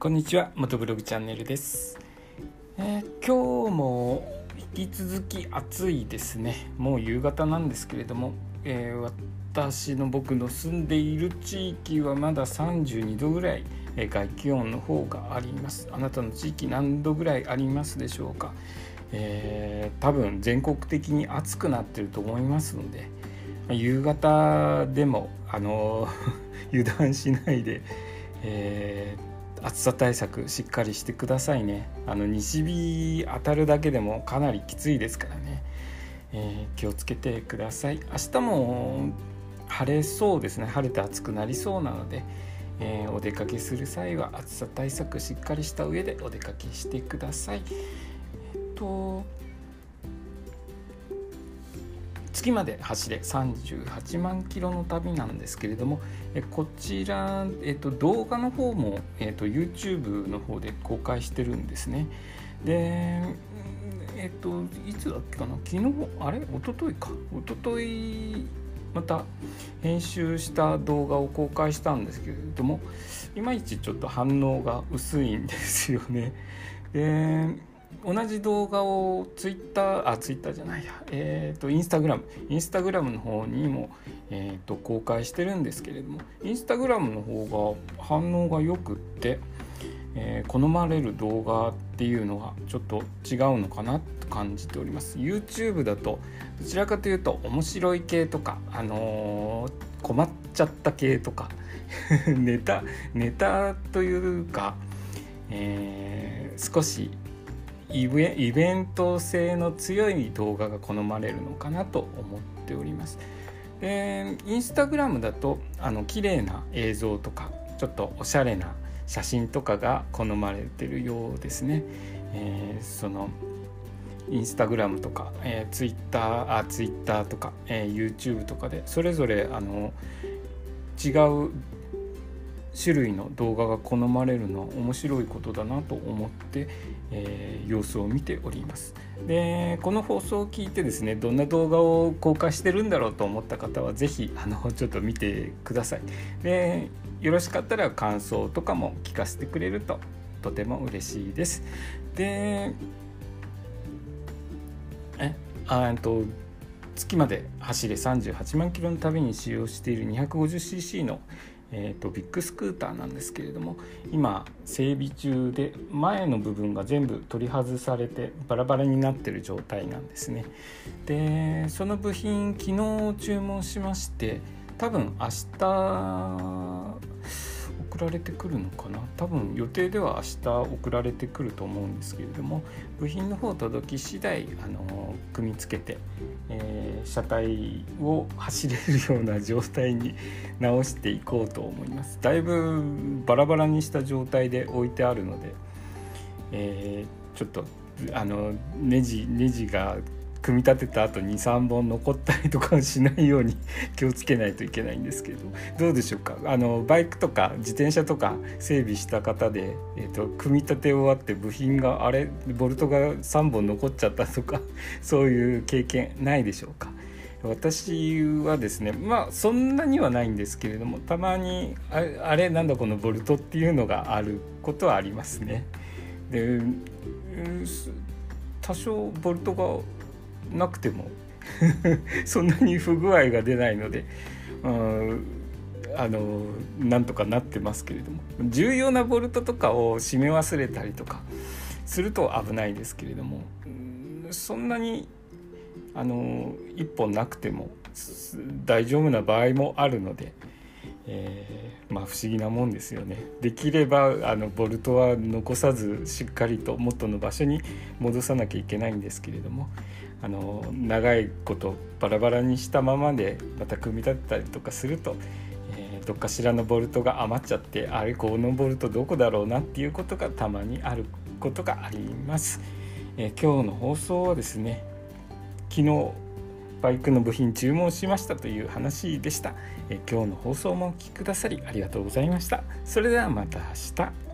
こんにちは元ブログチャンネルです、えー、今日も引き続き暑いですね。もう夕方なんですけれども、えー、私の僕の住んでいる地域はまだ32度ぐらい、えー、外気温の方があります。あなたの地域何度ぐらいありますでしょうか、えー、多分全国的に暑くなってると思いますので夕方でもあの 油断しないで、えー暑さ対策しっかりしてくださいね。あの西日当たるだけでもかなりきついですからね、えー、気をつけてください。明日も晴れそうですね。晴れて暑くなりそうなので、えー、お出かけする際は暑さ対策しっかりした上でお出かけしてください。えっと月まで走れ38万キロの旅なんですけれどもえこちら、えっと、動画の方も、えっと、YouTube の方で公開してるんですね。でえっといつだっけかな？昨日あれ？一昨日か。一昨日また編集した動画を公開したんですけれどもいまいちちょっと反応が薄いんですよね。で同じ動画をツイッターあツイッターじゃないや。えっ、ー、とインスタグラム。インスタグラムの方にも、えーと、公開してるんですけれどもインスタグラムの方が反応がよくって、えー、好まれる動画っていうのがちょっと違うのかなと感じております。YouTube だとどちらかというと面白い系とかあのー、困っちゃった系とか ネタネタというか、えー、少しイベイベント性の強い動画が好まれるのかなと思っております。でインスタグラムだとあの綺麗な映像とかちょっとおしゃれな写真とかが好まれてるようですね。えー、そのインスタグラムとか、えー、ツイッターあツイッターとか、えー、YouTube とかでそれぞれあの違う種類の動画が好まれるのは面白いことだなと思って、えー、様子を見ております。でこの放送を聞いてですねどんな動画を公開してるんだろうと思った方は是非あのちょっと見てください。でよろしかったら感想とかも聞かせてくれるととても嬉しいです。でえあと月まで走れ38万キロの旅に使用している 250cc のえーと、ビッグスクーターなんですけれども今整備中で前の部分が全部取り外されてバラバラになってる状態なんですね。でその部品昨日注文しまして多分明日送られてくるのかな？多分予定では明日送られてくると思うんですけれども部品の方届き次第あの組み付けて、えー、車体を走れるような状態に直していこうと思います。だいぶバラバラにした状態で置いてあるので、えー、ちょっとあのネジネジが組み立てた後に3本残ったりとかしないように 気をつけないといけないんですけどどうでしょうか？あのバイクとか自転車とか整備した方で、えーと、組み立て終わって部品があれボルトが3本残っちゃったとか そういう経験ないでしょうか？私はですねまあそんなにはないんですけれどもたまにあれなんだこのボルトっていうのがあることはありますね。で多少ボルトがなくても そんなに不具合が出ないので、うん、あのなんとかなってますけれども重要なボルトとかを締め忘れたりとかすると危ないですけれども、うん、そんなにあの1本なくても大丈夫な場合もあるので。えー、まあ不思議なもんですよねできればあのボルトは残さずしっかりと元の場所に戻さなきゃいけないんですけれどもあの長いことバラバラにしたままでまた組み立てたりとかすると、えー、どっかしらのボルトが余っちゃってあれこのボルトどこだろうなっていうことがたまにあることがあります。えー、今日の放送はですね昨日バイクの部品注文しましたという話でした。え今日の放送もお聴きくださりありがとうございました。それではまた明日。